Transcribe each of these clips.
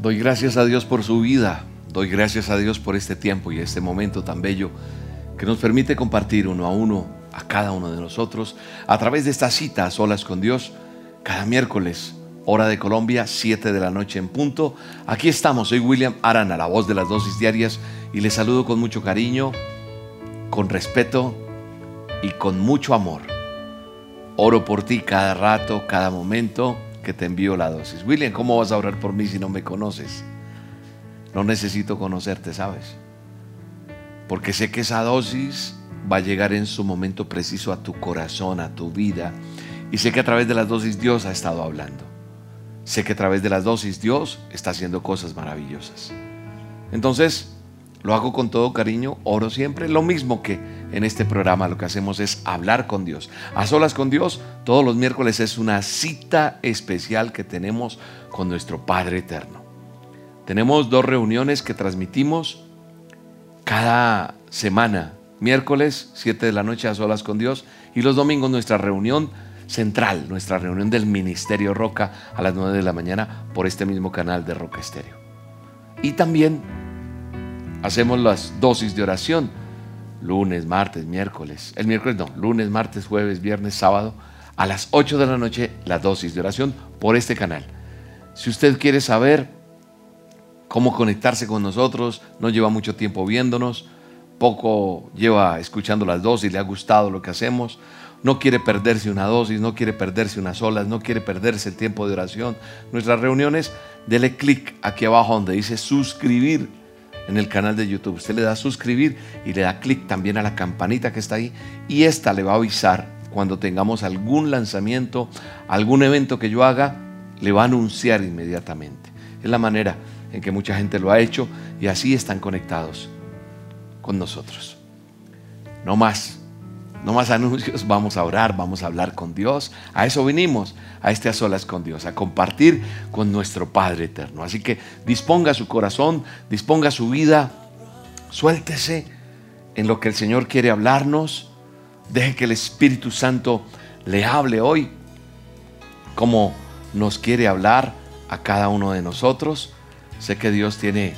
Doy gracias a Dios por su vida. Doy gracias a Dios por este tiempo y este momento tan bello que nos permite compartir uno a uno a cada uno de nosotros a través de esta cita a solas con Dios cada miércoles, hora de Colombia, 7 de la noche en punto. Aquí estamos, soy William Arana, la voz de las dosis diarias y les saludo con mucho cariño, con respeto y con mucho amor. Oro por ti cada rato, cada momento que te envío la dosis. William, ¿cómo vas a orar por mí si no me conoces? No necesito conocerte, ¿sabes? Porque sé que esa dosis va a llegar en su momento preciso a tu corazón, a tu vida. Y sé que a través de las dosis Dios ha estado hablando. Sé que a través de las dosis Dios está haciendo cosas maravillosas. Entonces, lo hago con todo cariño, oro siempre. Lo mismo que en este programa lo que hacemos es hablar con Dios. A solas con Dios, todos los miércoles es una cita especial que tenemos con nuestro Padre Eterno. Tenemos dos reuniones que transmitimos cada semana. Miércoles, 7 de la noche a solas con Dios. Y los domingos nuestra reunión central, nuestra reunión del Ministerio Roca a las 9 de la mañana por este mismo canal de Roca Estéreo. Y también Hacemos las dosis de oración. Lunes, martes, miércoles. El miércoles no, lunes, martes, jueves, viernes, sábado. A las 8 de la noche la dosis de oración por este canal. Si usted quiere saber cómo conectarse con nosotros, no lleva mucho tiempo viéndonos, poco lleva escuchando las dosis, le ha gustado lo que hacemos, no quiere perderse una dosis, no quiere perderse unas olas, no quiere perderse el tiempo de oración, nuestras reuniones, dele clic aquí abajo donde dice suscribir en el canal de YouTube. Usted le da a suscribir y le da clic también a la campanita que está ahí y esta le va a avisar cuando tengamos algún lanzamiento, algún evento que yo haga, le va a anunciar inmediatamente. Es la manera en que mucha gente lo ha hecho y así están conectados con nosotros. No más. No más anuncios, vamos a orar, vamos a hablar con Dios. A eso vinimos, a este a solas con Dios, a compartir con nuestro Padre eterno. Así que disponga su corazón, disponga su vida, suéltese en lo que el Señor quiere hablarnos. Deje que el Espíritu Santo le hable hoy como nos quiere hablar a cada uno de nosotros. Sé que Dios tiene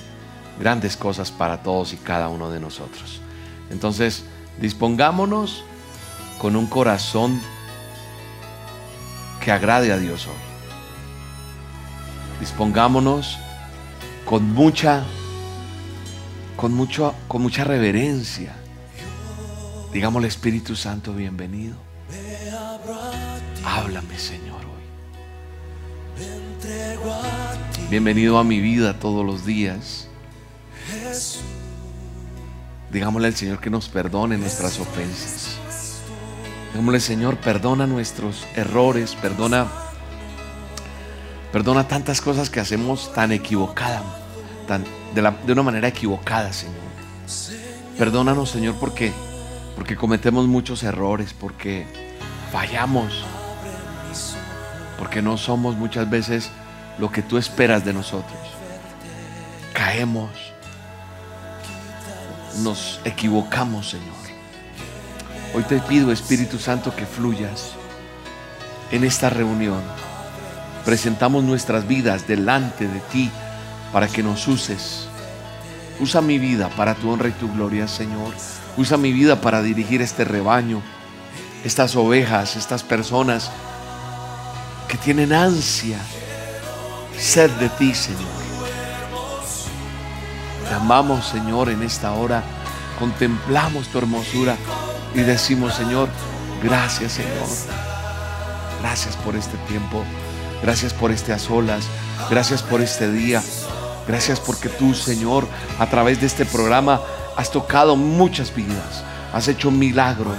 grandes cosas para todos y cada uno de nosotros. Entonces, dispongámonos con un corazón que agrade a Dios hoy. Dispongámonos con mucha con mucho con mucha reverencia. Digámosle Espíritu Santo, bienvenido. Háblame, Señor, hoy. Bienvenido a mi vida todos los días. Digámosle al Señor que nos perdone nuestras ofensas. Señor, perdona nuestros errores, perdona, perdona tantas cosas que hacemos tan equivocadas, tan, de, de una manera equivocada, Señor. Perdónanos, Señor, porque, porque cometemos muchos errores, porque fallamos, porque no somos muchas veces lo que tú esperas de nosotros. Caemos, nos equivocamos, Señor. Hoy te pido, Espíritu Santo, que fluyas en esta reunión. Presentamos nuestras vidas delante de ti para que nos uses. Usa mi vida para tu honra y tu gloria, Señor. Usa mi vida para dirigir este rebaño, estas ovejas, estas personas que tienen ansia, sed de ti, Señor. Te amamos, Señor, en esta hora. Contemplamos tu hermosura y decimos, Señor, gracias Señor. Gracias por este tiempo. Gracias por este a solas. Gracias por este día. Gracias porque tú, Señor, a través de este programa has tocado muchas vidas. Has hecho milagros.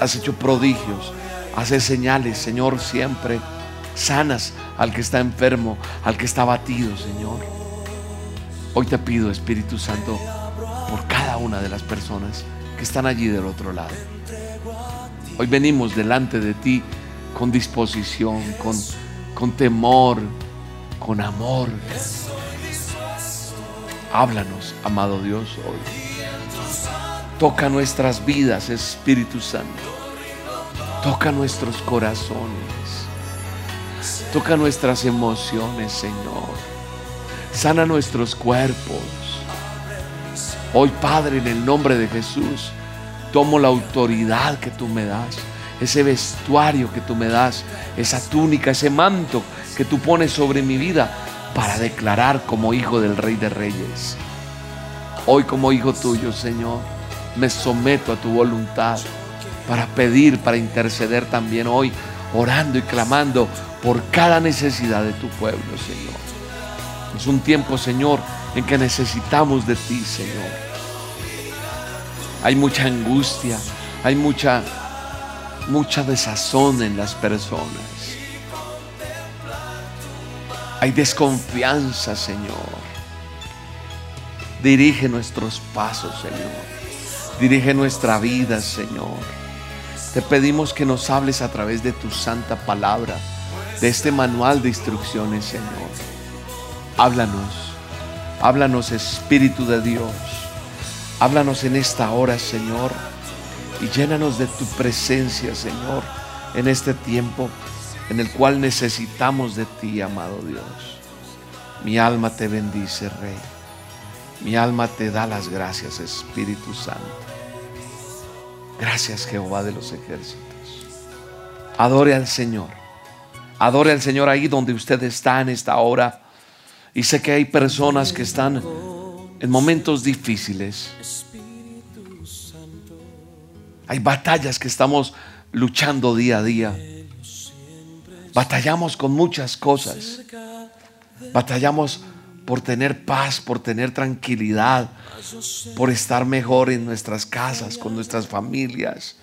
Has hecho prodigios. Haces señales, Señor, siempre sanas al que está enfermo, al que está abatido, Señor. Hoy te pido, Espíritu Santo, por cada una de las personas que están allí del otro lado. Hoy venimos delante de ti con disposición, con, con temor, con amor. Háblanos, amado Dios, hoy. Toca nuestras vidas, Espíritu Santo. Toca nuestros corazones. Toca nuestras emociones, Señor. Sana nuestros cuerpos. Hoy, Padre, en el nombre de Jesús, tomo la autoridad que tú me das, ese vestuario que tú me das, esa túnica, ese manto que tú pones sobre mi vida para declarar como hijo del Rey de Reyes. Hoy como hijo tuyo, Señor, me someto a tu voluntad para pedir, para interceder también hoy, orando y clamando por cada necesidad de tu pueblo, Señor. Es un tiempo, Señor, en que necesitamos de ti, Señor. Hay mucha angustia, hay mucha, mucha desazón en las personas. Hay desconfianza, Señor. Dirige nuestros pasos, Señor. Dirige nuestra vida, Señor. Te pedimos que nos hables a través de tu santa palabra, de este manual de instrucciones, Señor. Háblanos, háblanos Espíritu de Dios. Háblanos en esta hora, Señor, y llénanos de tu presencia, Señor, en este tiempo en el cual necesitamos de ti, amado Dios. Mi alma te bendice, Rey. Mi alma te da las gracias, Espíritu Santo. Gracias, Jehová de los ejércitos. Adore al Señor. Adore al Señor ahí donde usted está en esta hora. Y sé que hay personas que están en momentos difíciles. Hay batallas que estamos luchando día a día. Batallamos con muchas cosas. Batallamos por tener paz, por tener tranquilidad, por estar mejor en nuestras casas, con nuestras familias,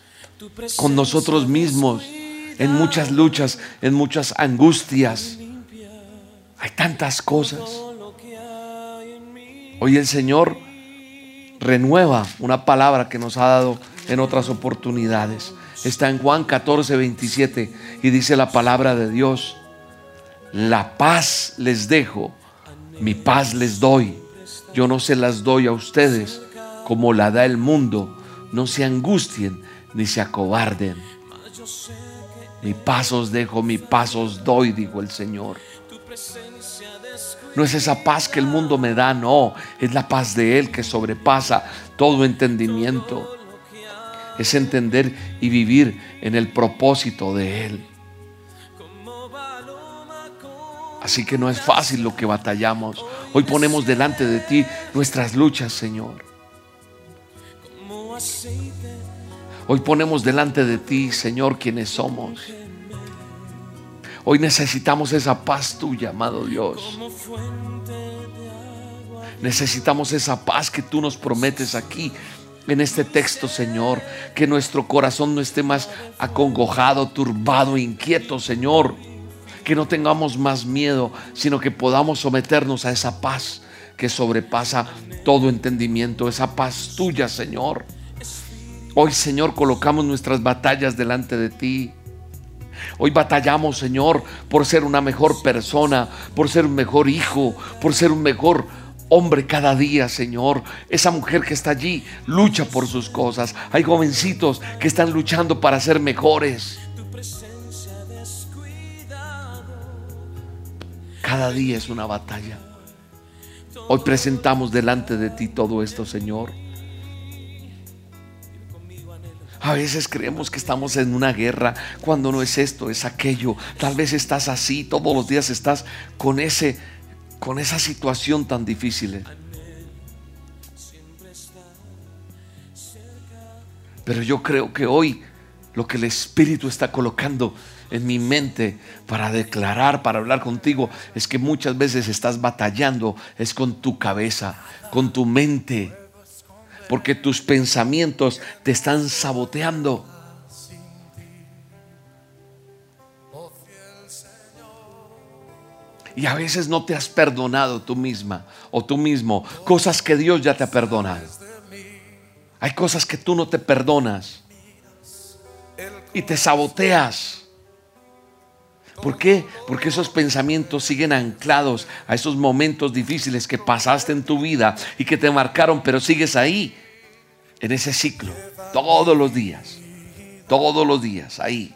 con nosotros mismos, en muchas luchas, en muchas angustias. Hay tantas cosas. Hoy el Señor renueva una palabra que nos ha dado en otras oportunidades. Está en Juan 14, 27 y dice la palabra de Dios, la paz les dejo mi paz les doy. Yo no se las doy a ustedes como la da el mundo. No se angustien ni se acobarden. Mi paz os dejo, mi paz os doy, dijo el Señor. No es esa paz que el mundo me da, no. Es la paz de Él que sobrepasa todo entendimiento. Es entender y vivir en el propósito de Él. Así que no es fácil lo que batallamos. Hoy ponemos delante de ti nuestras luchas, Señor. Hoy ponemos delante de ti, Señor, quienes somos. Hoy necesitamos esa paz tuya, amado Dios. Necesitamos esa paz que tú nos prometes aquí en este texto, Señor. Que nuestro corazón no esté más acongojado, turbado, inquieto, Señor que no tengamos más miedo, sino que podamos someternos a esa paz que sobrepasa todo entendimiento, esa paz tuya, Señor. Hoy, Señor, colocamos nuestras batallas delante de ti. Hoy batallamos, Señor, por ser una mejor persona, por ser un mejor hijo, por ser un mejor hombre cada día, Señor. Esa mujer que está allí lucha por sus cosas. Hay jovencitos que están luchando para ser mejores. Cada día es una batalla. Hoy presentamos delante de ti todo esto, Señor. A veces creemos que estamos en una guerra cuando no es esto, es aquello. Tal vez estás así, todos los días estás con ese con esa situación tan difícil. Pero yo creo que hoy lo que el Espíritu está colocando en mi mente para declarar, para hablar contigo, es que muchas veces estás batallando, es con tu cabeza, con tu mente, porque tus pensamientos te están saboteando. Y a veces no te has perdonado tú misma o tú mismo cosas que Dios ya te ha perdonado. Hay cosas que tú no te perdonas y te saboteas. ¿Por qué? Porque esos pensamientos siguen anclados a esos momentos difíciles que pasaste en tu vida y que te marcaron, pero sigues ahí, en ese ciclo, todos los días, todos los días, ahí.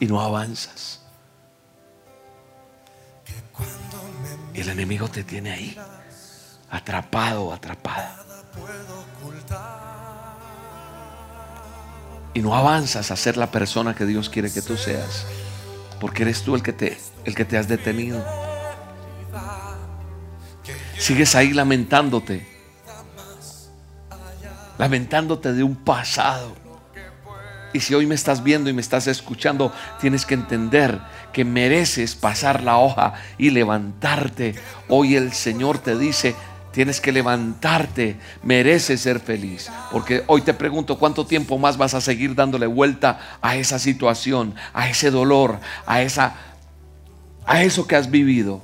Y no avanzas. Y el enemigo te tiene ahí, atrapado, atrapada. Y no avanzas a ser la persona que Dios quiere que tú seas, porque eres tú el que te, el que te has detenido. Sigues ahí lamentándote, lamentándote de un pasado. Y si hoy me estás viendo y me estás escuchando, tienes que entender que mereces pasar la hoja y levantarte. Hoy el Señor te dice, tienes que levantarte, mereces ser feliz. Porque hoy te pregunto, ¿cuánto tiempo más vas a seguir dándole vuelta a esa situación, a ese dolor, a esa a eso que has vivido?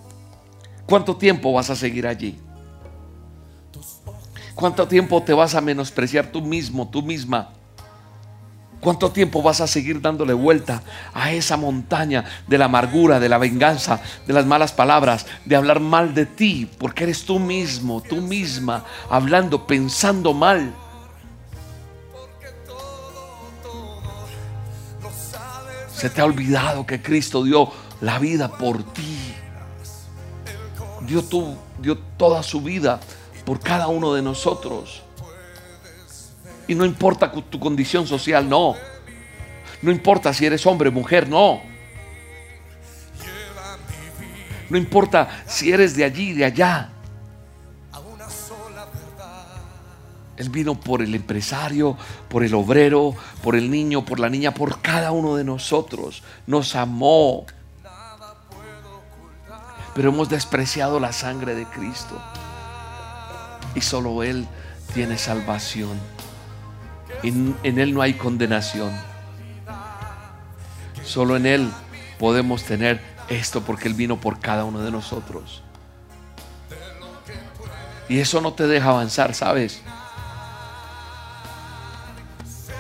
¿Cuánto tiempo vas a seguir allí? ¿Cuánto tiempo te vas a menospreciar tú mismo, tú misma? ¿Cuánto tiempo vas a seguir dándole vuelta a esa montaña de la amargura, de la venganza, de las malas palabras, de hablar mal de ti? Porque eres tú mismo, tú misma, hablando, pensando mal. Se te ha olvidado que Cristo dio la vida por ti. Dio, dio toda su vida por cada uno de nosotros. Y no importa tu condición social, no. No importa si eres hombre, mujer, no. No importa si eres de allí, de allá. Él vino por el empresario, por el obrero, por el niño, por la niña, por cada uno de nosotros. Nos amó. Pero hemos despreciado la sangre de Cristo. Y solo Él tiene salvación. En, Él no hay condenación. Solo en Él podemos tener esto porque Él vino por cada uno de nosotros. Y eso no te deja avanzar, ¿sabes?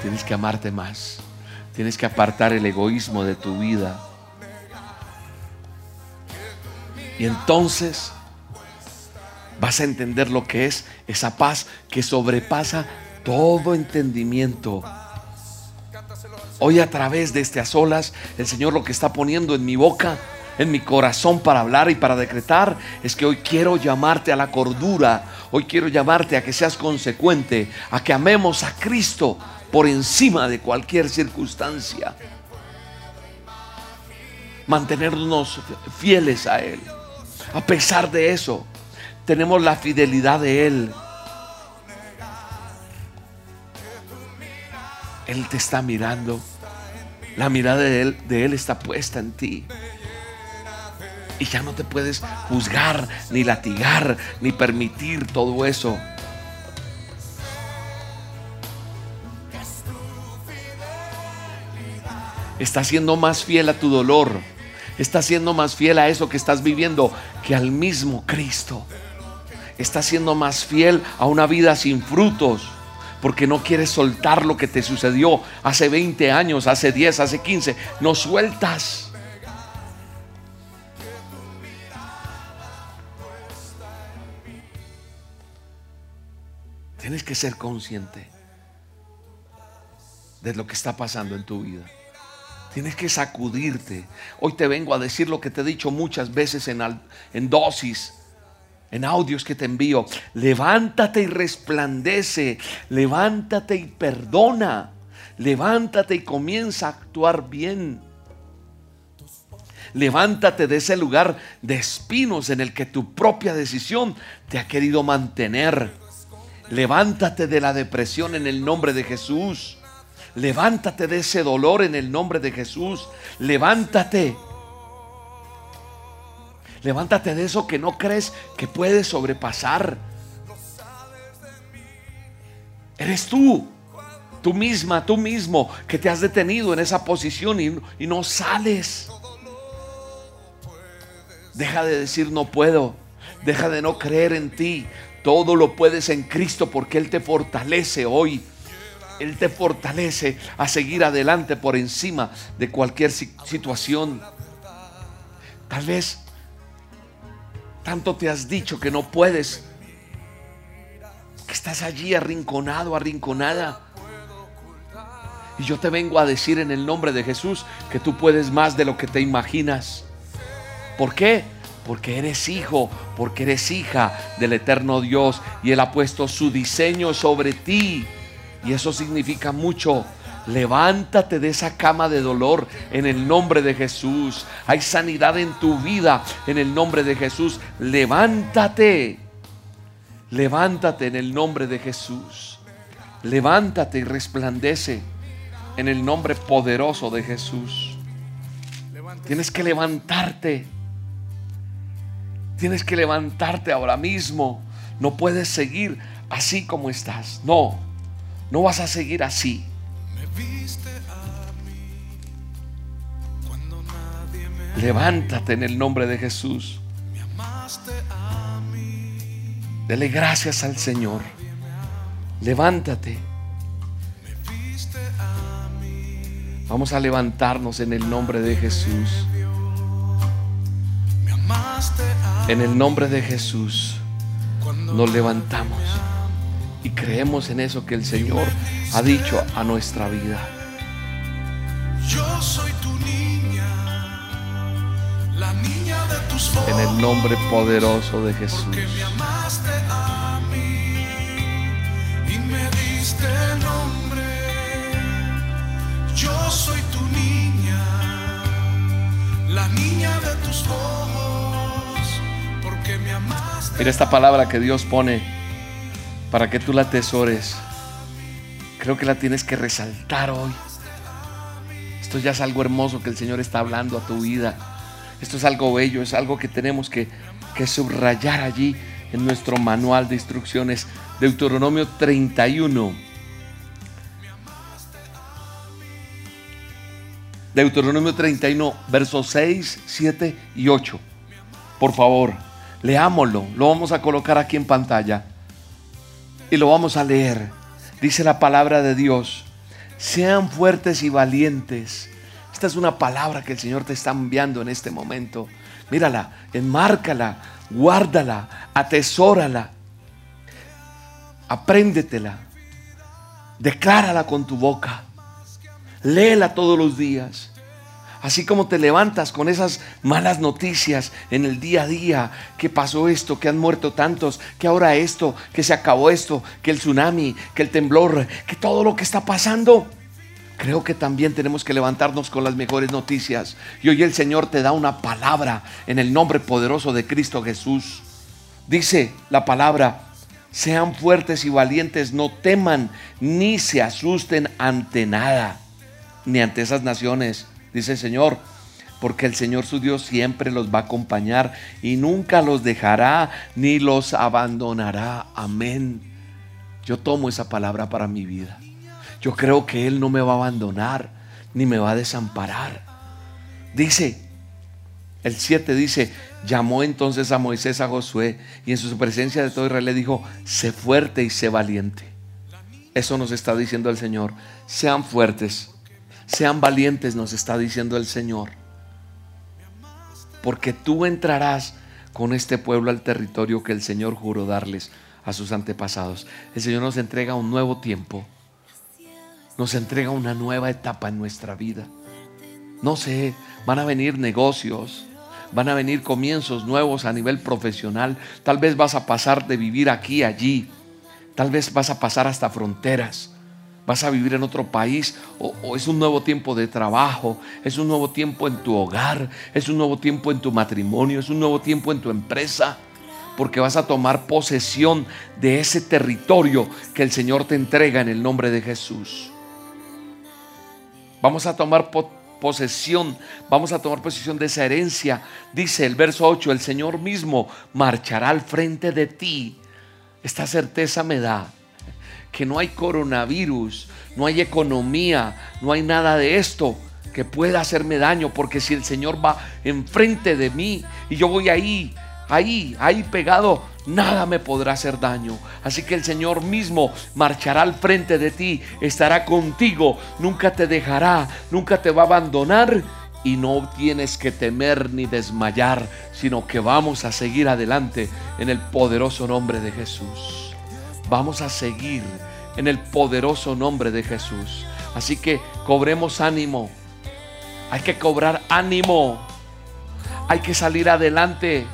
Tienes que amarte más. Tienes que apartar el egoísmo de tu vida. Y entonces vas a entender lo que es esa paz que sobrepasa todo entendimiento. Hoy a través de este solas, el Señor lo que está poniendo en mi boca, en mi corazón para hablar y para decretar, es que hoy quiero llamarte a la cordura, hoy quiero llamarte a que seas consecuente, a que amemos a Cristo por encima de cualquier circunstancia. Mantenernos fieles a Él. A pesar de eso, tenemos la fidelidad de Él. Él te está mirando. La mirada de Él, de Él está puesta en ti. Y ya no te puedes juzgar, ni latigar, ni permitir todo eso. Está siendo más fiel a tu dolor. Está siendo más fiel a eso que estás viviendo que al mismo Cristo estás siendo más fiel a una vida sin frutos. Porque no quieres soltar lo que te sucedió hace 20 años, hace 10, hace 15. No sueltas. Tienes que ser consciente de lo que está pasando en tu vida. Tienes que sacudirte. Hoy te vengo a decir lo que te he dicho muchas veces en, en dosis en audios que te envío. Levántate y resplandece. Levántate y perdona. Levántate y comienza a actuar bien. Levántate de ese lugar de espinos en el que tu propia decisión te ha querido mantener. Levántate de la depresión en el nombre de Jesús. Levántate de ese dolor en el nombre de Jesús. Levántate Levántate de eso que no crees que puedes sobrepasar. Eres tú, tú misma, tú mismo, que te has detenido en esa posición y, no sales. Deja de decir no puedo. Deja de no creer en ti. Todo lo puedes en Cristo porque Él te fortalece hoy. Él te fortalece a seguir adelante por encima de cualquier situación. Tal vez tanto te has dicho que no puedes. Que estás allí arrinconado, arrinconada. Y yo te vengo a decir en el nombre de Jesús que tú puedes más de lo que te imaginas. ¿Por qué? porque eres hijo, porque eres hija del eterno Dios y Él ha puesto su diseño sobre ti. Y eso significa mucho. Levántate de esa cama de dolor en el nombre de Jesús. Hay sanidad en tu vida en el nombre de Jesús. Levántate. Levántate en el nombre de Jesús. Levántate y resplandece en el nombre poderoso de Jesús. Tienes que levantarte. Tienes que levantarte ahora mismo. No puedes seguir así como estás. No, no vas a seguir así. Levántate en el nombre de Jesús. Dele gracias al Señor. Levántate. Vamos a levantarnos en el nombre de Jesús. En el nombre de Jesús nos levantamos y creemos en eso que el Señor ha dicho a nuestra vida. Yo soy tu niña, la niña de tus En el nombre poderoso de Jesús. Porque me amaste a mí y me diste nombre. Yo soy tu niña, la niña de tus ojos, porque me amaste. Mira esta palabra que Dios pone para que tú la atesores. Creo que la tienes que resaltar hoy. Esto ya es algo hermoso que el Señor está hablando a tu vida. Esto es algo bello, es algo que tenemos que, que subrayar allí en nuestro manual de instrucciones. Deuteronomio 31. Deuteronomio 31, versos 6, 7 y 8. Por favor, leámoslo. Lo vamos a colocar aquí en pantalla y lo vamos a leer. Dice la palabra de Dios, sean fuertes y valientes. Esta es una palabra que el Señor te está enviando en este momento. Mírala, enmárcala, guárdala, atesórala, apréndetela, declárala con tu boca, léela todos los días. Así como te levantas con esas malas noticias en el día a día, que pasó esto, que han muerto tantos, que ahora esto, que se acabó esto, que el tsunami, que el temblor, que todo lo que está pasando. Creo que también tenemos que levantarnos con las mejores noticias. Y hoy el Señor te da una palabra en el nombre poderoso de Cristo Jesús. Dice la palabra, sean fuertes y valientes, no teman ni se asusten ante nada, ni ante esas naciones dice el Señor, porque el Señor su Dios siempre los va a acompañar y nunca los dejará ni los abandonará. Amén. Yo tomo esa palabra para mi vida. Yo creo que Él no me va a abandonar ni me va a desamparar. Dice, el 7 dice, llamó entonces a Moisés a Josué y en su presencia de todo Israel le dijo, sé fuerte y sé valiente. Eso nos está diciendo el Señor. Sean fuertes sean valientes, nos está diciendo el Señor. Porque tú entrarás con este pueblo al territorio que el Señor juró darles a sus antepasados. El Señor nos entrega un nuevo tiempo. Nos entrega una nueva etapa en nuestra vida. No sé, van a venir negocios, van a venir comienzos nuevos a nivel profesional. Tal vez vas a pasar de vivir aquí, allí. Tal vez vas a pasar hasta fronteras vas a vivir en otro país o, es un nuevo tiempo de trabajo, es un nuevo tiempo en tu hogar, es un nuevo tiempo en tu matrimonio, es un nuevo tiempo en tu empresa, porque vas a tomar posesión de ese territorio que el Señor te entrega en el nombre de Jesús. Vamos a tomar posesión, vamos a tomar posesión de esa herencia. Dice el verso 8, el Señor mismo marchará al frente de ti. Esta certeza me da que no hay coronavirus, no hay economía, no hay nada de esto que pueda hacerme daño, porque si el Señor va enfrente de mí y yo voy ahí, ahí, ahí pegado, nada me podrá hacer daño. Así que el Señor mismo marchará al frente de ti, estará contigo, nunca te dejará, nunca te va a abandonar y no tienes que temer ni desmayar, sino que vamos a seguir adelante en el poderoso nombre de Jesús vamos a seguir en el poderoso nombre de Jesús. Así que cobremos ánimo. Hay que cobrar ánimo. Hay que salir adelante.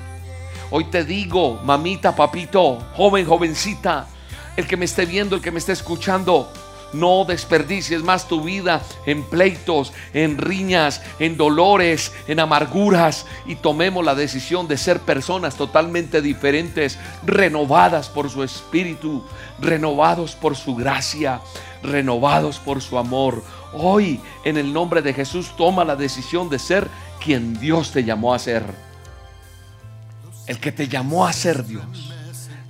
Hoy te digo, mamita, papito, joven, jovencita, el que me esté viendo, el que me esté escuchando, no desperdicies más tu vida en pleitos, en riñas, en dolores, en amarguras y tomemos la decisión de ser personas totalmente diferentes, renovadas por su espíritu, renovados por su gracia, renovados por su amor. Hoy, en el nombre de Jesús, toma la decisión de ser quien Dios te llamó a ser. El que te llamó a ser Dios.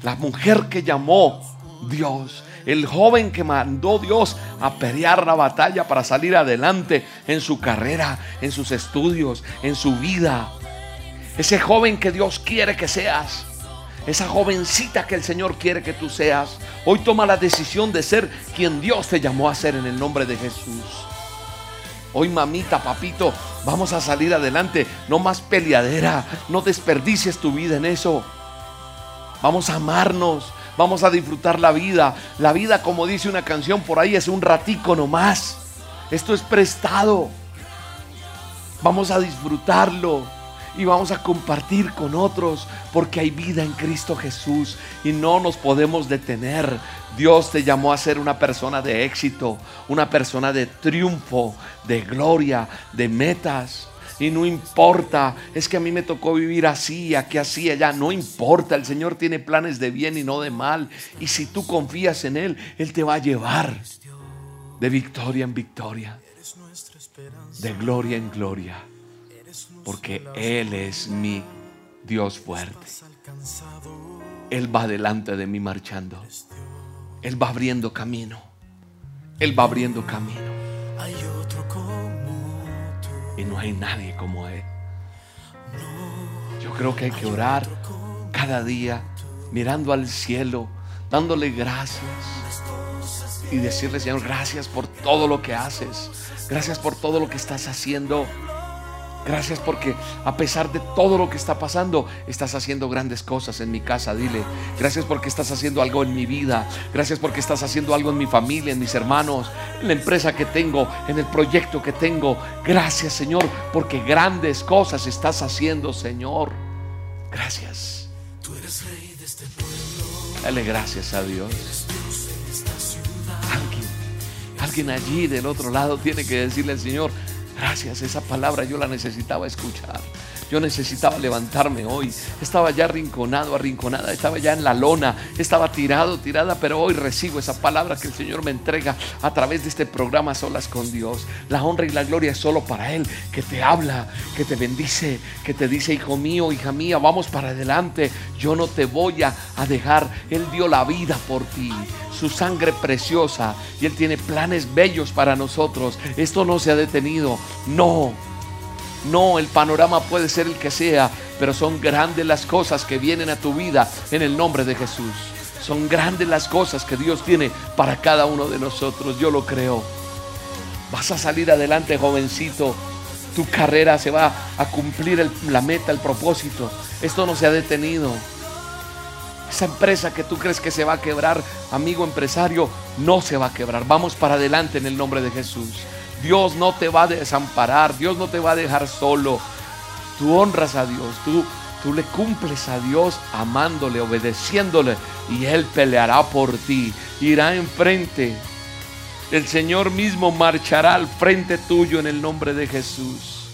La mujer que llamó Dios el joven que mandó Dios a pelear la batalla para salir adelante en su carrera, en sus estudios, en su vida. Ese joven que Dios quiere que seas. Esa jovencita que el Señor quiere que tú seas. Hoy toma la decisión de ser quien Dios te llamó a ser en el nombre de Jesús. Hoy mamita, papito, vamos a salir adelante. No más peleadera. No desperdicies tu vida en eso. Vamos a amarnos. Vamos a disfrutar la vida. La vida, como dice una canción por ahí, es un ratico nomás. Esto es prestado. Vamos a disfrutarlo y vamos a compartir con otros porque hay vida en Cristo Jesús y no nos podemos detener. Dios te llamó a ser una persona de éxito, una persona de triunfo, de gloria, de metas. Y no importa, es que a mí me tocó vivir así, aquí así, allá. No importa, el Señor tiene planes de bien y no de mal. Y si tú confías en Él, Él te va a llevar de victoria en victoria, de gloria en gloria. Porque Él es mi Dios fuerte. Él va delante de mí marchando. Él va abriendo camino. Él va abriendo camino y no hay nadie como Él. Yo creo que hay que orar cada día mirando al cielo, dándole gracias y decirle, Señor, gracias por todo lo que haces, gracias por todo lo que estás haciendo. Gracias porque a pesar de todo lo que está pasando, estás haciendo grandes cosas en mi casa. Dile, gracias porque estás haciendo algo en mi vida. Gracias porque estás haciendo algo en mi familia, en mis hermanos, en la empresa que tengo, en el proyecto que tengo. Gracias Señor porque grandes cosas estás haciendo, Señor. Gracias. Este Dale gracias a Dios. Alguien, alguien allí del otro lado tiene que decirle al Señor, Gracias, esa palabra yo la necesitaba escuchar. Yo necesitaba levantarme hoy. Estaba ya arrinconado, arrinconada, estaba ya en la lona, estaba tirado, tirada, pero hoy recibo esa palabra que el Señor me entrega a través de este programa Solas con Dios. La honra y la gloria es solo para Él, que te habla, que te bendice, que te dice, hijo mío, hija mía, vamos para adelante. Yo no te voy a, dejar. Él dio la vida por ti su sangre preciosa y Él tiene planes bellos para nosotros. Esto no se ha detenido. No, no, el panorama puede ser el que sea, pero son grandes las cosas que vienen a tu vida en el nombre de Jesús. Son grandes las cosas que Dios tiene para cada uno de nosotros. Yo lo creo. Vas a salir adelante, jovencito. Tu carrera se va a cumplir la meta, el propósito. Esto no se ha detenido. Esa empresa que tú crees que se va a quebrar, amigo empresario, no se va a quebrar. Vamos para adelante en el nombre de Jesús. Dios no te va a desamparar, Dios no te va a dejar solo. Tú honras a Dios, tú, tú le cumples a Dios amándole, obedeciéndole y Él peleará por ti, irá enfrente. El Señor mismo marchará al frente tuyo en el nombre de Jesús.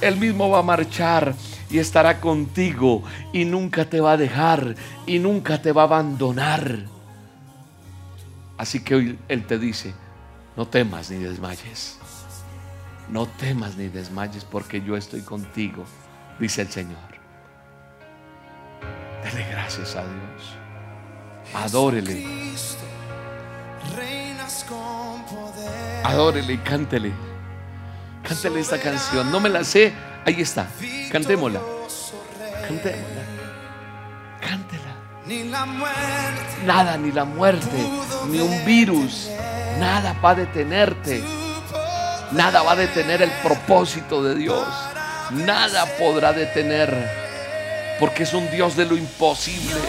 Él mismo va a marchar y estará contigo y nunca te va a dejar y nunca te va a abandonar. Así que hoy Él te dice, no temas ni desmayes. No temas ni desmayes porque yo estoy contigo, dice el Señor. Dele gracias a Dios. Adórele. Adórele y cántele. Cántele esta canción. No me la sé. Ahí está. Cantémosla. Cantémosla. Cántela. Nada, ni la muerte, ni un virus. Nada va a detenerte. Nada va a detener el propósito de Dios. Nada podrá detener. Porque es un Dios de lo imposible.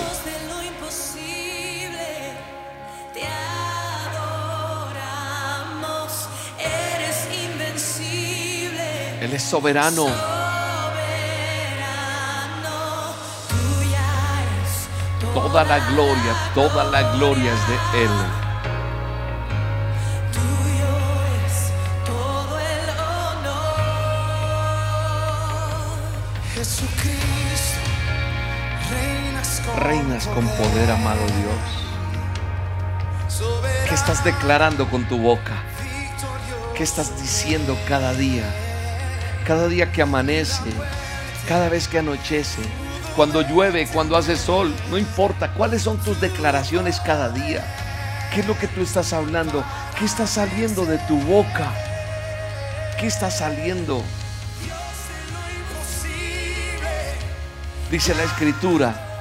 Él es soberano. Toda la gloria, toda la gloria es de Él. Reinas con, poder, amado Dios. ¿Qué estás declarando con tu boca? ¿Qué estás diciendo cada día? Cada día que amanece, cada vez que anochece, cuando llueve, cuando hace sol, no importa. ¿Cuáles son tus declaraciones cada día? ¿Qué es lo que tú estás hablando? ¿Qué está saliendo de tu boca? ¿Qué está saliendo? Dice la escritura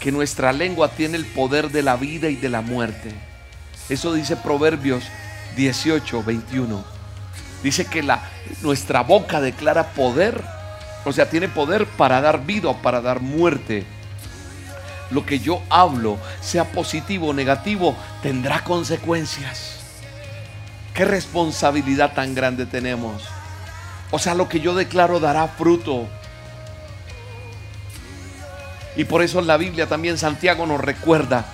que nuestra lengua tiene el poder de la vida y de la muerte. Eso dice Proverbios 18, 21. Dice que la, nuestra boca declara poder, o sea, tiene poder para dar vida o para dar muerte. Lo que yo hablo, sea positivo o negativo, tendrá consecuencias. ¿Qué responsabilidad tan grande tenemos? O sea, lo que yo declaro dará fruto. Y por eso en la Biblia también Santiago nos recuerda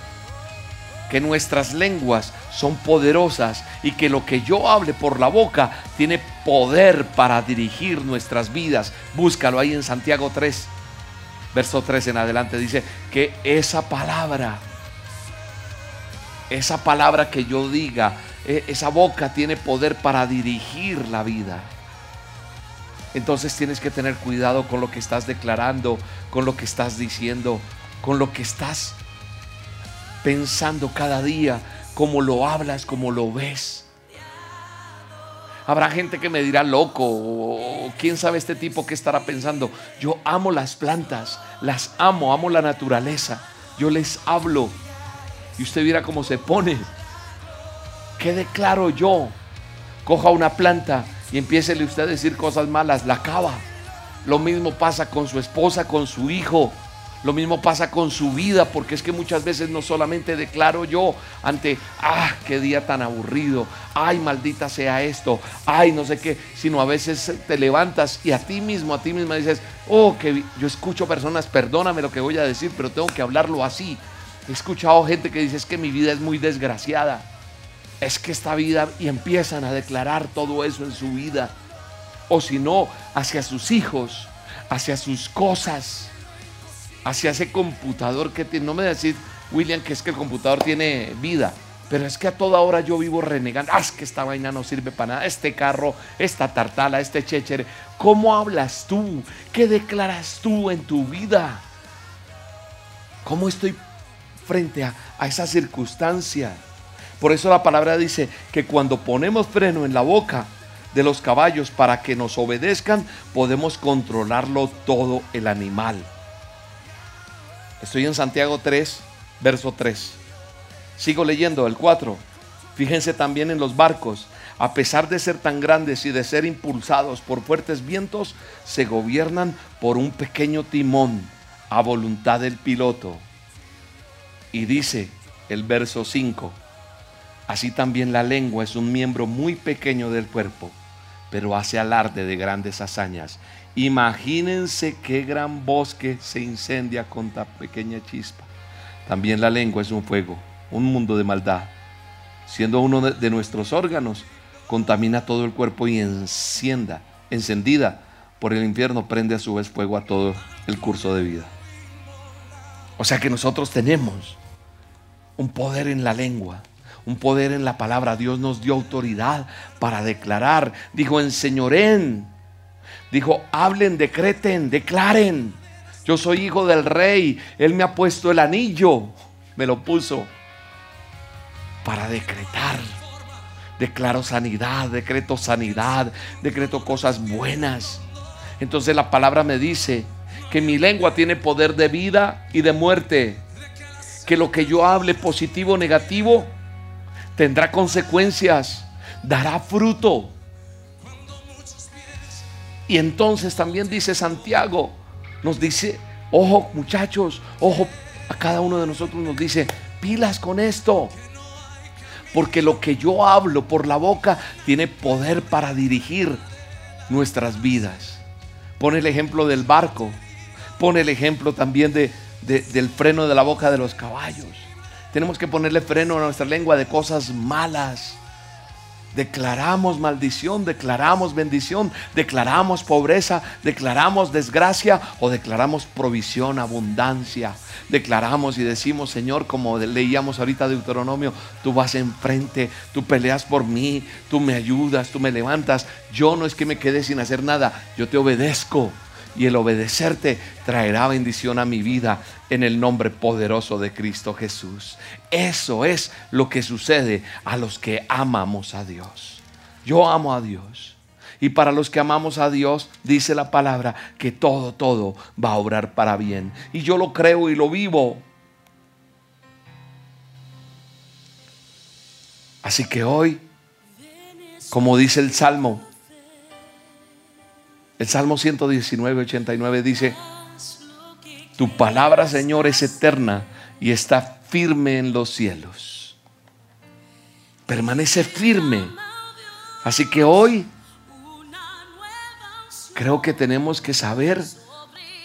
que nuestras lenguas son poderosas y que lo que yo hable por la boca tiene poder para dirigir nuestras vidas. Búscalo ahí en Santiago 3, verso 3 en adelante. Dice que esa palabra, esa palabra que yo diga, e, esa boca tiene poder para dirigir la vida. Entonces tienes que tener cuidado con lo que estás declarando, con lo que estás diciendo, con lo que estás pensando cada día, cómo lo hablas, cómo lo ves. Habrá gente que me dirá loco, o quién sabe este tipo qué estará pensando. Yo amo las plantas, las amo, amo la naturaleza. Yo les hablo y usted verá cómo se pone. ¿Qué declaro yo? Coja una planta y empiécele usted a decir cosas malas, la acaba. Lo mismo pasa con su esposa, con su hijo. Lo mismo pasa con su vida, porque es que muchas veces no solamente declaro yo ante, ah, qué día tan aburrido, ay, maldita sea esto, ay, no sé qué, sino a veces te levantas y a ti mismo, a ti misma dices, oh, que yo escucho personas, perdóname lo que voy a decir, pero tengo que hablarlo así. He escuchado gente que dice, es que mi vida es muy desgraciada, es que esta vida, y empiezan a declarar todo eso en su vida, o si no, hacia sus hijos, hacia sus cosas hacia ese computador que tiene. No me decís, William, que es que el computador tiene vida. Pero es que a toda hora yo vivo renegando. Ah, es que esta vaina no sirve para nada. Este carro, esta tartala, este chéchere. ¿Cómo hablas tú? ¿Qué declaras tú en tu vida? ¿Cómo estoy frente a, a esa circunstancia? Por eso la palabra dice que cuando ponemos freno en la boca de los caballos para que nos obedezcan, podemos controlarlo todo el animal. Estoy en Santiago 3, verso 3. Sigo leyendo el 4. Fíjense también en los barcos. A pesar de ser tan grandes y de ser impulsados por fuertes vientos, se gobiernan por un pequeño timón a voluntad del piloto. Y dice el verso 5, así también la lengua es un miembro muy pequeño del cuerpo, pero hace alarde de grandes hazañas. Imagínense qué gran bosque se incendia con tan pequeña chispa. También la lengua es un fuego, un mundo de maldad. Siendo uno de nuestros órganos, contamina todo el cuerpo y encienda, encendida por el infierno, prende a su vez fuego a todo el curso de vida. O sea que nosotros tenemos un poder en la lengua, un poder en la palabra. Dios nos dio autoridad para declarar. Dijo, enseñoren Dijo, hablen, decreten, declaren. Yo soy hijo del rey. Él me ha puesto el anillo. Me lo puso para decretar. Declaro sanidad, decreto sanidad, decreto cosas buenas. Entonces la palabra me dice que mi lengua tiene poder de vida y de muerte. Que lo que yo hable positivo o negativo tendrá consecuencias, dará fruto. Y entonces también dice Santiago, nos dice, ojo muchachos, ojo a cada uno de nosotros nos dice, pilas con esto. Porque lo que yo hablo por la boca tiene poder para dirigir nuestras vidas. Pone el ejemplo del barco. Pone el ejemplo también de, de- del freno de la boca de los caballos. Tenemos que ponerle freno a nuestra lengua de cosas malas. Declaramos maldición, declaramos bendición, declaramos pobreza, declaramos desgracia o declaramos provisión, abundancia. Declaramos y decimos, Señor, como leíamos ahorita Deuteronomio, tú vas enfrente, tú peleas por mí, tú me ayudas, tú me levantas. Yo no es que me quede sin hacer nada, yo te obedezco. Y el obedecerte traerá bendición a mi vida en el nombre poderoso de Cristo Jesús. Eso es lo que sucede a los que amamos a Dios. Yo amo a Dios. Y para los que amamos a Dios, dice la palabra que todo, todo va a obrar para bien. Y yo lo creo y lo vivo. Así que hoy, como dice el Salmo, el Salmo 119, 89 dice, tu palabra, Señor, es eterna y está firme en los cielos. Permanece firme. Así que hoy creo que tenemos que saber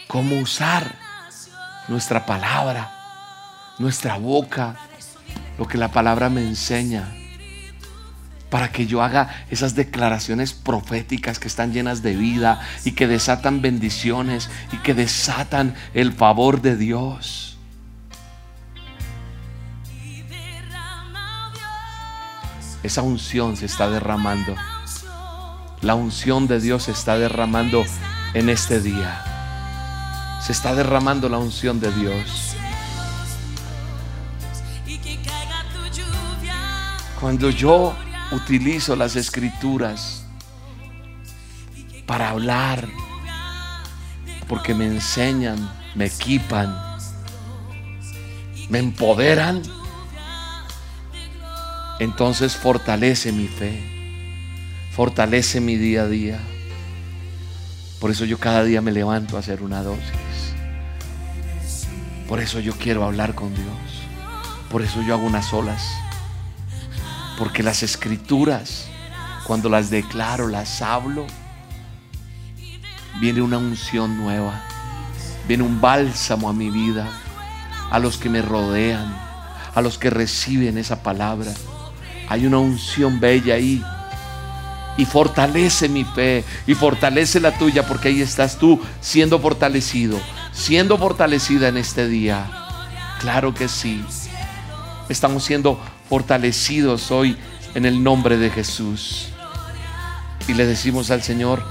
cómo usar nuestra palabra, nuestra boca, lo que la palabra me enseña para que yo haga esas declaraciones proféticas que están llenas de vida y que desatan bendiciones y que desatan el favor de Dios. Esa unción se está derramando. La unción de Dios se está derramando en este día. Se está derramando la unción de Dios. Cuando yo utilizo las escrituras para hablar, porque me enseñan, me equipan, me empoderan, entonces fortalece mi fe, fortalece mi día a día. Por eso yo cada día me levanto a hacer una dosis. Por eso yo quiero hablar con Dios. Por eso yo hago unas olas. Porque las escrituras, cuando las declaro, las hablo, viene una unción nueva. Viene un bálsamo a mi vida, a los que me rodean, a los que reciben esa palabra. Hay una unción bella ahí. Y fortalece mi fe y fortalece la tuya porque ahí estás tú siendo fortalecido, siendo fortalecida en este día. Claro que sí. Estamos siendo fortalecidos hoy en el nombre de Jesús. Y le decimos al Señor,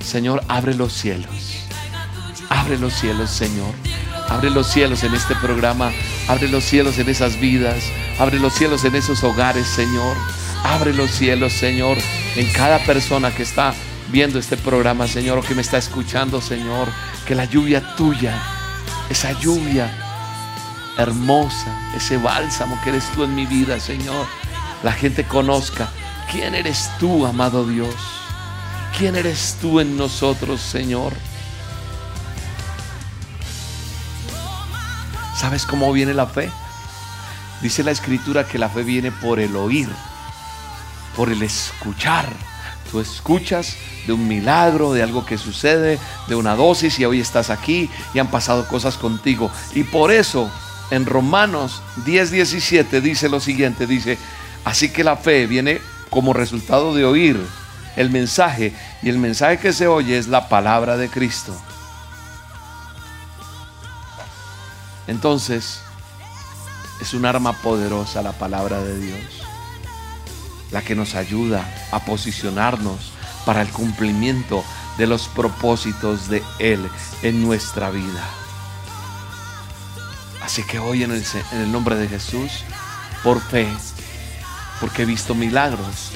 Señor, abre los cielos. Abre los cielos, Señor. Abre los cielos en este programa. Abre los cielos en esas vidas. Abre los cielos en esos hogares, Señor. Abre los cielos, Señor, en cada persona que está viendo este programa, Señor, o que me está escuchando, Señor. Que la lluvia tuya, esa lluvia hermosa, ese bálsamo que eres tú en mi vida, Señor, la gente conozca quién eres tú, amado Dios. ¿Quién eres tú en nosotros, Señor? ¿Sabes cómo viene la fe? Dice la escritura que la fe viene por el oír, por el escuchar. Tú escuchas de un milagro, de algo que sucede, de una dosis y hoy estás aquí y han pasado cosas contigo. Y por eso en Romanos 10, 17 dice lo siguiente, dice, así que la fe viene como resultado de oír el mensaje y el mensaje que se oye es la palabra de Cristo. Entonces, es un arma poderosa la palabra de Dios, la que nos ayuda a posicionarnos para el cumplimiento de los propósitos de Él en nuestra vida. Así que hoy en el, nombre de Jesús, por fe, porque he visto milagros,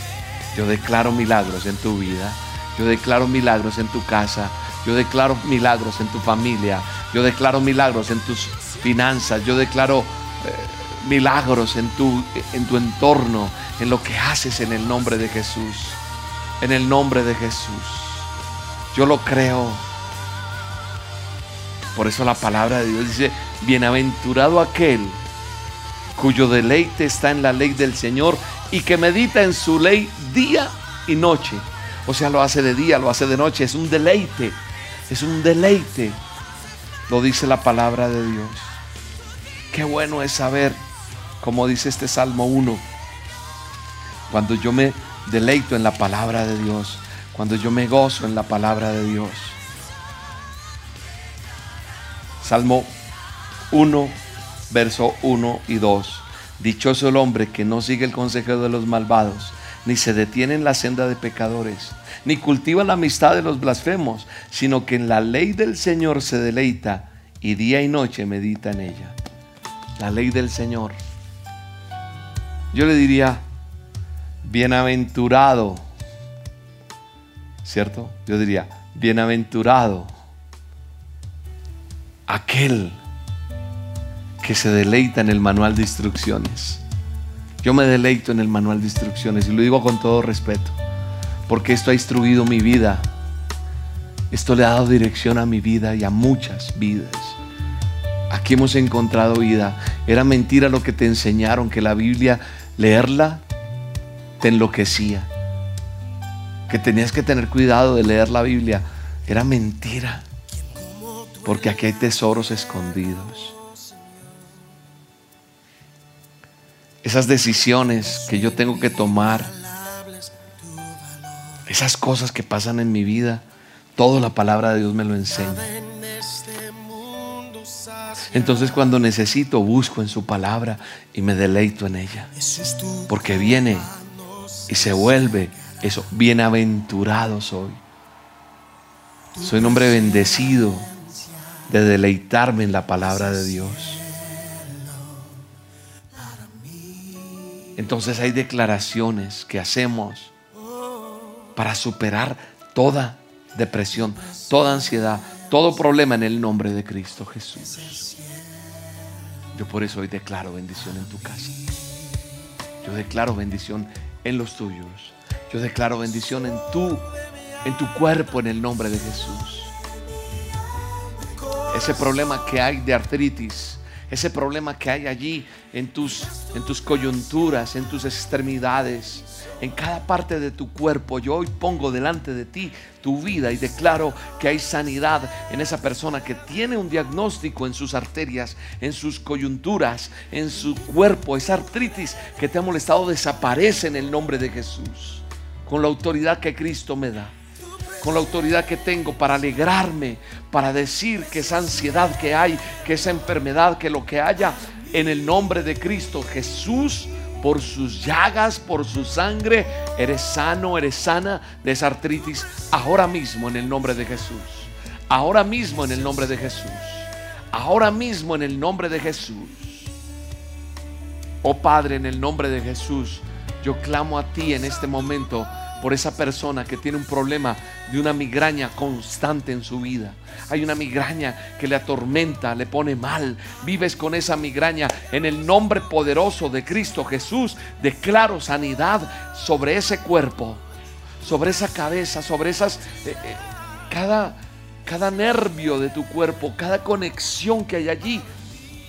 yo declaro milagros en tu vida, yo declaro milagros en tu casa, yo declaro milagros en tu familia, yo declaro milagros en tus finanzas, yo declaro eh, milagros en tu, en tu entorno, en lo que haces en el nombre de Jesús, en el nombre de Jesús. Yo lo creo. Por eso la palabra de Dios dice, bienaventurado aquel cuyo deleite está en la ley del Señor y que medita en su ley día y noche. O sea, lo hace de día, lo hace de noche. Es un deleite. Es un deleite. Lo dice la palabra de Dios. Qué bueno es saber, como dice este Salmo 1, cuando yo me deleito en la palabra de Dios, cuando yo me gozo en la palabra de Dios. Salmo 1, verso 1 y 2. Dichoso el hombre que no sigue el consejo de los malvados, ni se detiene en la senda de pecadores, ni cultiva la amistad de los blasfemos, sino que en la ley del Señor se deleita y día y noche medita en ella. La ley del Señor. Yo le diría, bienaventurado, ¿cierto? Yo diría, bienaventurado aquel que se deleita en el manual de instrucciones. Yo me deleito en el manual de instrucciones y lo digo con todo respeto, porque esto ha instruido mi vida. Esto le ha dado dirección a mi vida y a muchas vidas. Aquí hemos encontrado vida. Era mentira lo que te enseñaron, que la Biblia, leerla, te enloquecía. Que tenías que tener cuidado de leer la Biblia. Era mentira. Porque aquí hay tesoros escondidos. esas decisiones que yo tengo que tomar, esas cosas que pasan en mi vida, toda la palabra de Dios me lo enseña. Entonces cuando necesito, busco en su palabra y me deleito en ella. Porque viene y se vuelve eso. Bienaventurado soy. Soy un hombre bendecido de deleitarme en la palabra de Dios. Entonces hay declaraciones que hacemos para superar toda depresión, toda ansiedad, todo problema en el nombre de Cristo Jesús. Yo por eso hoy declaro bendición en tu casa. Yo declaro bendición en los tuyos. Yo declaro bendición en tu en tu cuerpo en el nombre de Jesús. Ese problema que hay de artritis, ese problema que hay allí en tus, en tus coyunturas, en tus extremidades, en cada parte de tu cuerpo. Yo hoy pongo delante de ti tu vida y declaro que hay sanidad en esa persona que tiene un diagnóstico en sus arterias, en sus coyunturas, en su cuerpo. Esa artritis que te ha molestado desaparece en el nombre de Jesús, con la autoridad que Cristo me da con la autoridad que tengo para alegrarme, para decir que esa ansiedad que hay, que esa enfermedad, que lo que haya, en el nombre de Cristo Jesús, por sus llagas, por su sangre, eres sano, eres sana de esa artritis ahora mismo en el nombre de Jesús. Ahora mismo en el nombre de Jesús. Ahora mismo en el nombre de Jesús. Oh Padre, en el nombre de Jesús, yo clamo a ti en este momento por esa persona que tiene un problema de una migraña constante en su vida. Hay una migraña que le atormenta, le pone mal. Vives con esa migraña. En el nombre poderoso de Cristo Jesús, declaro sanidad sobre ese cuerpo, sobre esa cabeza, sobre esas... Eh, eh, cada, cada nervio de tu cuerpo, cada conexión que hay allí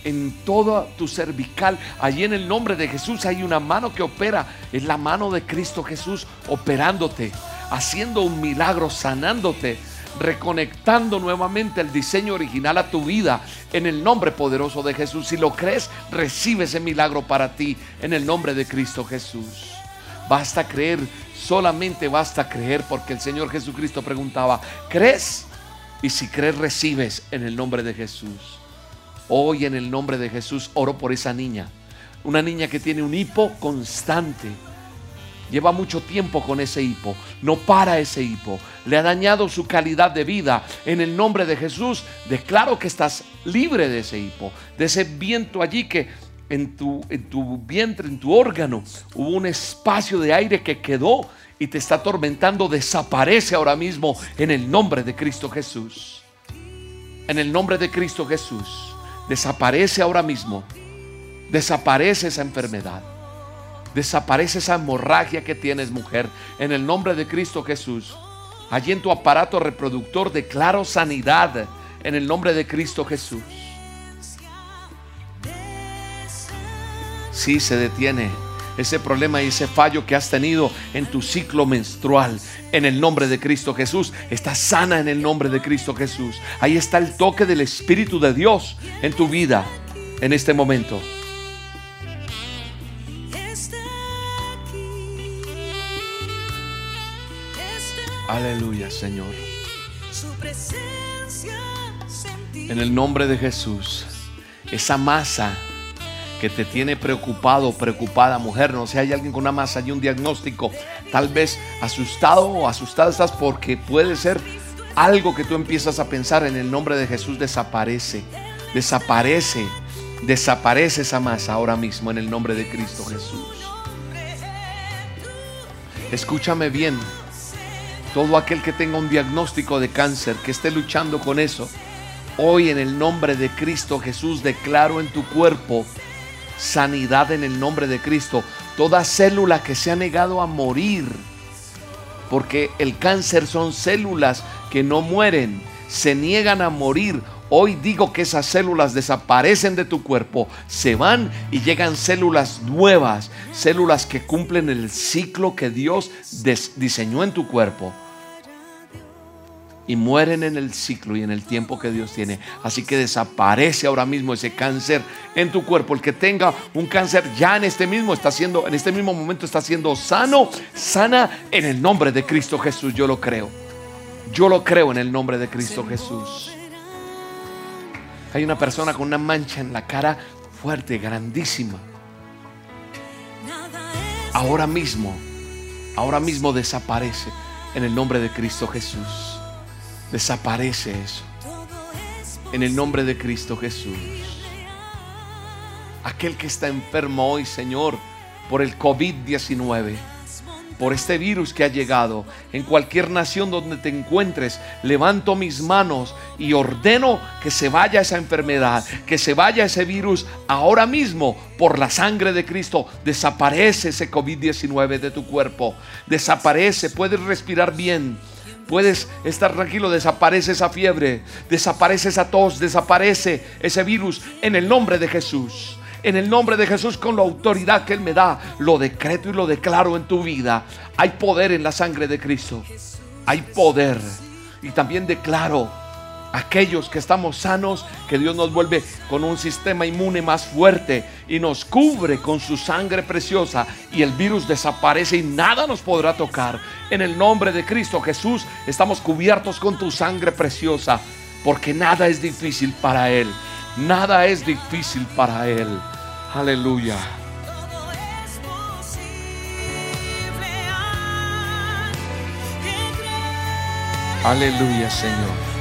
en toda tu cervical. Allí en el nombre de Jesús hay una mano que opera. Es la mano de Cristo Jesús operándote, haciendo un milagro, sanándote, reconectando nuevamente el diseño original a tu vida en el nombre poderoso de Jesús. Si lo crees, recibe ese milagro para ti en el nombre de Cristo Jesús. Basta creer, solamente basta creer porque el Señor Jesucristo preguntaba, ¿crees? Y si crees, recibes en el nombre de Jesús. Hoy en el nombre de Jesús oro por esa niña. Una niña que tiene un hipo constante. Lleva mucho tiempo con ese hipo. No para ese hipo. Le ha dañado su calidad de vida. En el nombre de Jesús declaro que estás libre de ese hipo. De ese viento allí que en tu, en tu vientre, en tu órgano, hubo un espacio de aire que quedó y te está atormentando. Desaparece ahora mismo en el nombre de Cristo Jesús. En el nombre de Cristo Jesús. Desaparece ahora mismo. Desaparece esa enfermedad. Desaparece esa hemorragia que tienes, mujer. En el nombre de Cristo Jesús. Allí en tu aparato reproductor declaro sanidad. En el nombre de Cristo Jesús. Sí se detiene ese problema y ese fallo que has tenido en tu ciclo menstrual. En el nombre de Cristo Jesús. Estás sana en el nombre de Cristo Jesús. Ahí está el toque del Espíritu de Dios en tu vida. en este momento. Aleluya, Señor. En el nombre de Jesús, esa masa que te tiene preocupado, preocupada, mujer, no sé, hay alguien con una masa y un diagnóstico, tal vez asustado o asustada estás porque puede ser algo que tú empiezas a pensar en el nombre de Jesús desaparece, desaparece, desaparece esa masa ahora mismo en el nombre de Cristo Jesús. Escúchame bien, todo aquel que tenga un diagnóstico de cáncer, que esté luchando con eso, hoy en el nombre de Cristo Jesús declaro en tu cuerpo sanidad en el nombre de Cristo. Toda célula que se ha negado a morir, porque el cáncer son células que no mueren, se niegan a morir. Hoy digo que esas células desaparecen de tu cuerpo, se van y llegan células nuevas, células que cumplen el ciclo que Dios diseñó en tu cuerpo y mueren en el ciclo y en el tiempo que Dios tiene. Así que desaparece ahora mismo ese cáncer en tu cuerpo. El que tenga un cáncer ya en este mismo está siendo en este mismo momento está siendo sano, sana en el nombre de Cristo Jesús. Yo lo creo. Yo lo creo en el nombre de Cristo Jesús. Hay una persona con una mancha en la cara fuerte, grandísima. Ahora mismo, ahora mismo desaparece en el nombre de Cristo Jesús. Desaparece eso. En el nombre de Cristo Jesús. Aquel que está enfermo hoy, Señor, por el COVID-19, por este virus que ha llegado, en cualquier nación donde te encuentres, levanto mis manos y ordeno que se vaya esa enfermedad, que se vaya ese virus ahora mismo por la sangre de Cristo. Desaparece ese COVID-19 de tu cuerpo. Desaparece, puedes respirar bien. Puedes estar tranquilo, desaparece esa fiebre, desaparece esa tos, desaparece ese virus en el nombre de Jesús. En el nombre de Jesús, con la autoridad que Él me da, lo decreto y lo declaro en tu vida. Hay poder en la sangre de Cristo. Hay poder. Y también declaro aquellos que estamos sanos, que Dios nos vuelve con un sistema inmune más fuerte y nos cubre con su sangre preciosa y el virus desaparece y nada nos podrá tocar. En el nombre de Cristo Jesús estamos cubiertos con tu sangre preciosa, porque nada es difícil para Él. Nada es difícil para Él. Aleluya. Aleluya, Señor.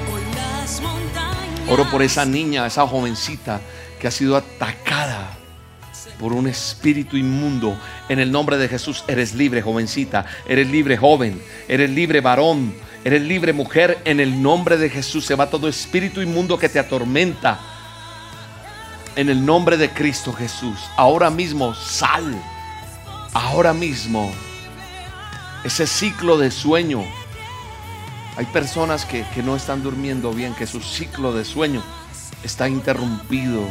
Oro por esa niña, esa jovencita que ha sido atacada por un espíritu inmundo. En el nombre de Jesús eres libre, jovencita. Eres libre, joven. Eres libre, varón. Eres libre, mujer. En el nombre de Jesús se va todo espíritu inmundo que te atormenta. En el nombre de Cristo Jesús. Ahora mismo sal. Ahora mismo. Ese ciclo de sueño. Hay personas que, que no están durmiendo bien, que su ciclo de sueño está interrumpido.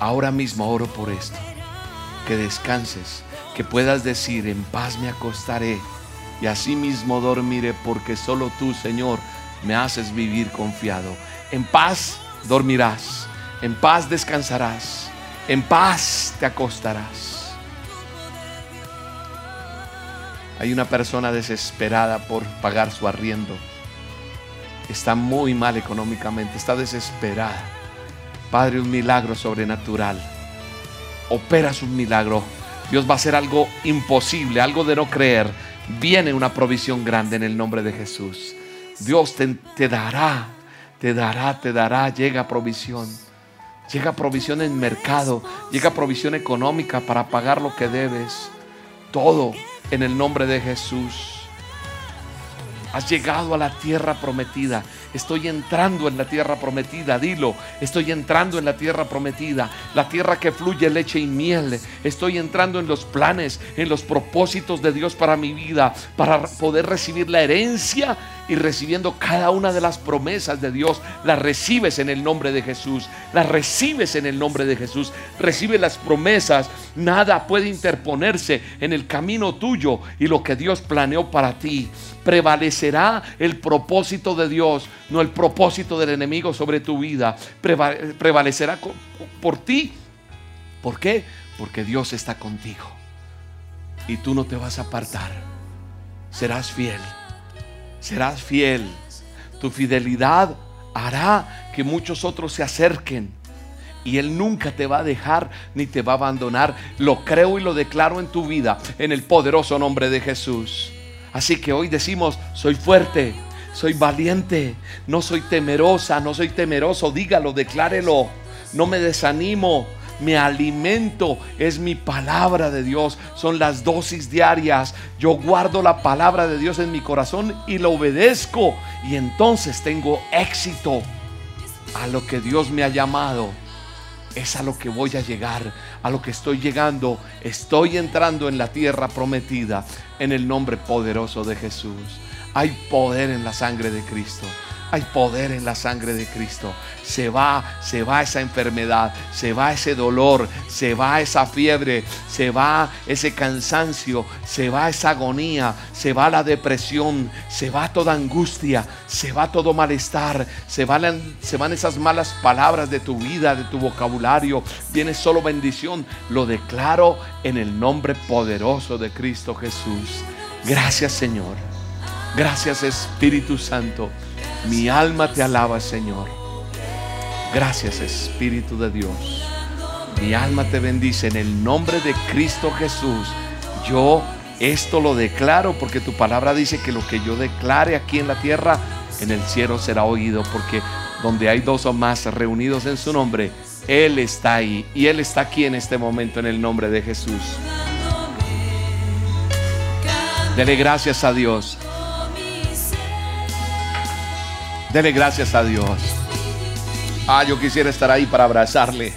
Ahora mismo oro por esto. Que descanses, que puedas decir, en paz me acostaré y así mismo dormiré, porque solo tú, Señor, me haces vivir confiado. En paz dormirás, en paz descansarás, en paz te acostarás. Hay una persona desesperada por pagar su arriendo. Está muy mal económicamente, está desesperada. Padre, un milagro sobrenatural. Operas un milagro. Dios va a hacer algo imposible, algo de no creer. Viene una provisión grande en el nombre de Jesús. Dios te, te dará, te dará, te dará. Llega provisión. Llega provisión en mercado. Llega provisión económica para pagar lo que debes. Todo en el nombre de Jesús. Has llegado a la tierra prometida. Estoy entrando en la tierra prometida. Dilo. Estoy entrando en la tierra prometida. La tierra que fluye leche y miel. Estoy entrando en los planes, en los propósitos de Dios para mi vida. Para poder recibir la herencia y recibiendo cada una de las promesas de Dios, las recibes en el nombre de Jesús, las recibes en el nombre de Jesús, recibe las promesas, nada puede interponerse en el camino tuyo y lo que Dios planeó para ti. Prevalecerá el propósito de Dios, no el propósito del enemigo sobre tu vida. Preva- prevalecerá por ti. ¿Por qué? Porque Dios está contigo y tú no te vas a apartar. Serás fiel. Serás fiel. Tu fidelidad hará que muchos otros se acerquen. Y Él nunca te va a dejar ni te va a abandonar. Lo creo y lo declaro en tu vida en el poderoso nombre de Jesús. Así que hoy decimos, soy fuerte, soy valiente, no soy temerosa, no soy temeroso. Dígalo, declárelo. No me desanimo, me alimento, es mi palabra de Dios, son las dosis diarias. Yo guardo la palabra de Dios en mi corazón y lo obedezco y entonces tengo éxito a lo que Dios me ha llamado. Es a lo que voy a llegar, a lo que estoy llegando. Estoy entrando en la tierra prometida en el nombre poderoso de Jesús. Hay poder en la sangre de Cristo. Hay poder en la sangre de Cristo. Se va, se va esa enfermedad, se va ese dolor, se va esa fiebre, se va ese cansancio, se va esa agonía, se va la depresión, se va toda angustia, se va todo malestar, se van, se van esas malas palabras de tu vida, de tu vocabulario. Viene solo bendición. Lo declaro en el nombre poderoso de Cristo Jesús. Gracias Señor. Gracias Espíritu Santo. Mi alma te alaba, Señor. Gracias, Espíritu de Dios. Mi alma te bendice en el nombre de Cristo Jesús. Yo esto lo declaro porque tu palabra dice que lo que yo declare aquí en la tierra, en el cielo será oído, porque donde hay dos o más reunidos en su nombre, Él está ahí. Y Él está aquí en este momento en el nombre de Jesús. Dele gracias a Dios. Dele gracias a Dios. Ah, yo quisiera estar ahí para abrazarle.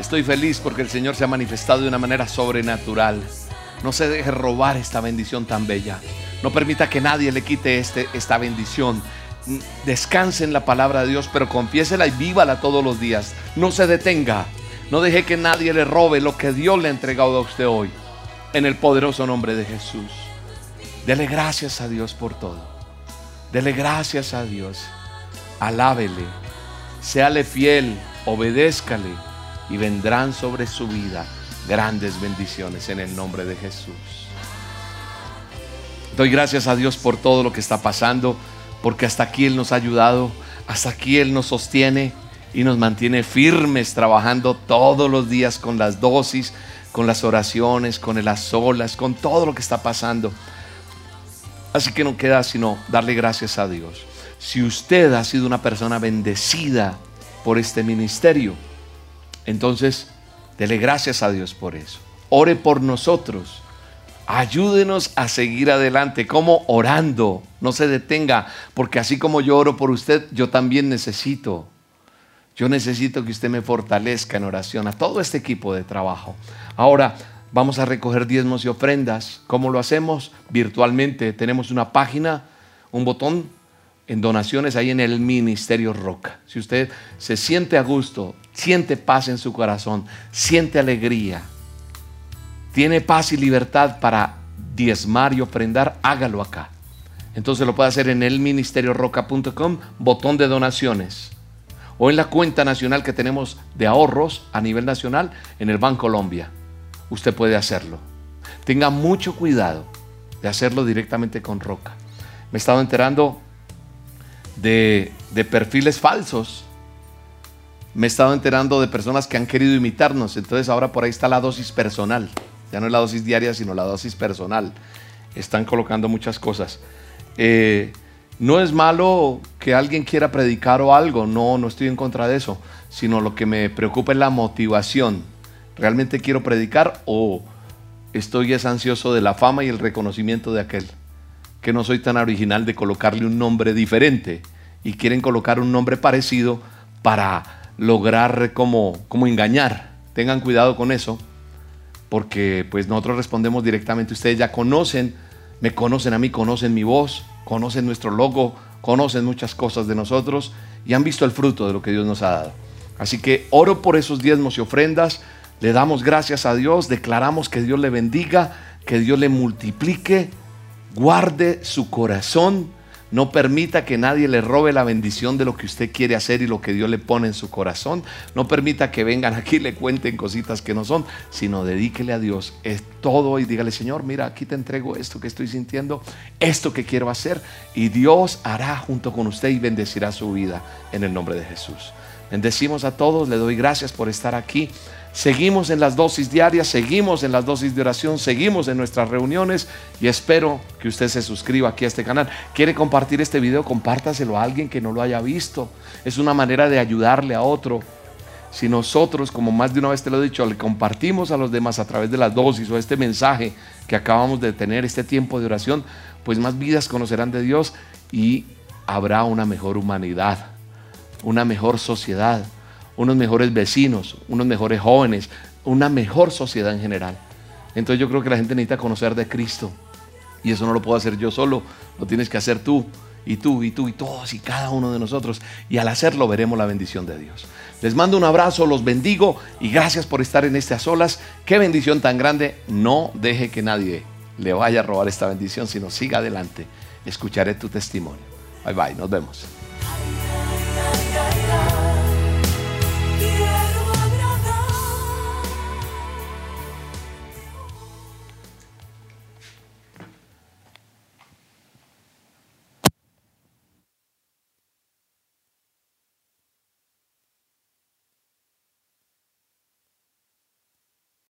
Estoy feliz porque el Señor se ha manifestado de una manera sobrenatural. No se deje robar esta bendición tan bella. No permita que nadie le quite este, esta bendición. Descanse en la palabra de Dios, pero confiésela y vívala todos los días. No se detenga. No deje que nadie le robe lo que Dios le ha entregado a usted hoy. En el poderoso nombre de Jesús. Dele gracias a Dios por todo. Dele gracias a Dios. Alábele. Séale fiel. Obedézcale. Y vendrán sobre su vida grandes bendiciones en el nombre de Jesús. Doy gracias a Dios por todo lo que está pasando. Porque hasta aquí Él nos ha ayudado. Hasta aquí Él nos sostiene. Y nos mantiene firmes trabajando todos los días con las dosis, con las oraciones, con las solas, con todo lo que está pasando. Así que no queda sino darle gracias a Dios. Si usted ha sido una persona bendecida por este ministerio, entonces dele gracias a Dios por eso. Ore por nosotros. Ayúdenos a seguir adelante, como orando. No se detenga, porque así como yo oro por usted, yo también necesito. Yo necesito que usted me fortalezca en oración a todo este equipo de trabajo. Ahora, Vamos a recoger diezmos y ofrendas. ¿Cómo lo hacemos? Virtualmente. Tenemos una página, un botón en donaciones ahí en el Ministerio Roca. Si usted se siente a gusto, siente paz en su corazón, siente alegría, tiene paz y libertad para diezmar y ofrendar, hágalo acá. Entonces lo puede hacer en elministerioroca.com, botón de donaciones. O en la cuenta nacional que tenemos de ahorros a nivel nacional en el Banco Colombia usted puede hacerlo. Tenga mucho cuidado de hacerlo directamente con Roca. Me he estado enterando de, de, perfiles falsos. Me he estado enterando de personas que han querido imitarnos. Entonces ahora por ahí está la dosis personal. Ya no es la dosis diaria, sino la dosis personal. Están colocando muchas cosas. Eh, no es malo que alguien quiera predicar o algo. No, no estoy en contra de eso. Sino lo que me preocupa es la motivación ¿Realmente quiero predicar o estoy es ansioso de la fama y el reconocimiento de aquel? Que no soy tan original de colocarle un nombre diferente y quieren colocar un nombre parecido para lograr como, como engañar. Tengan cuidado con eso porque pues nosotros respondemos directamente. Ustedes ya conocen, me conocen a mí, conocen mi voz conocen nuestro logo, conocen muchas cosas de nosotros y han visto el fruto de lo que Dios nos ha dado. Así que oro por esos diezmos y ofrendas, le damos gracias a Dios, declaramos que Dios le bendiga, que Dios le multiplique, guarde su corazón, no permita que nadie le robe la bendición de lo que usted quiere hacer y lo que Dios le pone en su corazón. No permita que vengan aquí y le cuenten cositas que no son, sino dedíquele a Dios es todo y dígale, Señor, mira, aquí te entrego esto que estoy sintiendo, esto que quiero hacer. Y Dios hará junto con usted y bendecirá su vida en el nombre de Jesús. Bendecimos a todos, le doy gracias por estar aquí. Seguimos en las dosis diarias, seguimos en las dosis de oración, seguimos en nuestras reuniones y espero que usted se suscriba aquí a este canal. ¿Quiere compartir este video? Compártaselo a alguien que no lo haya visto. Es una manera de ayudarle a otro. Si nosotros, como más de una vez te lo he dicho, le compartimos a los demás a través de las dosis o este mensaje que acabamos de tener, este tiempo de oración, pues más vidas conocerán de Dios y habrá una mejor humanidad, una mejor sociedad unos mejores vecinos, unos mejores jóvenes, una mejor sociedad en general. Entonces yo creo que la gente necesita conocer de Cristo. Y eso no lo puedo hacer yo solo, lo tienes que hacer tú, y tú, y tú, y todos, y cada uno de nosotros. Y al hacerlo veremos la bendición de Dios. Les mando un abrazo, los bendigo y gracias por estar en estas olas. Qué bendición tan grande. No deje que nadie le vaya a robar esta bendición, sino siga adelante. Escucharé tu testimonio. Bye bye, nos vemos.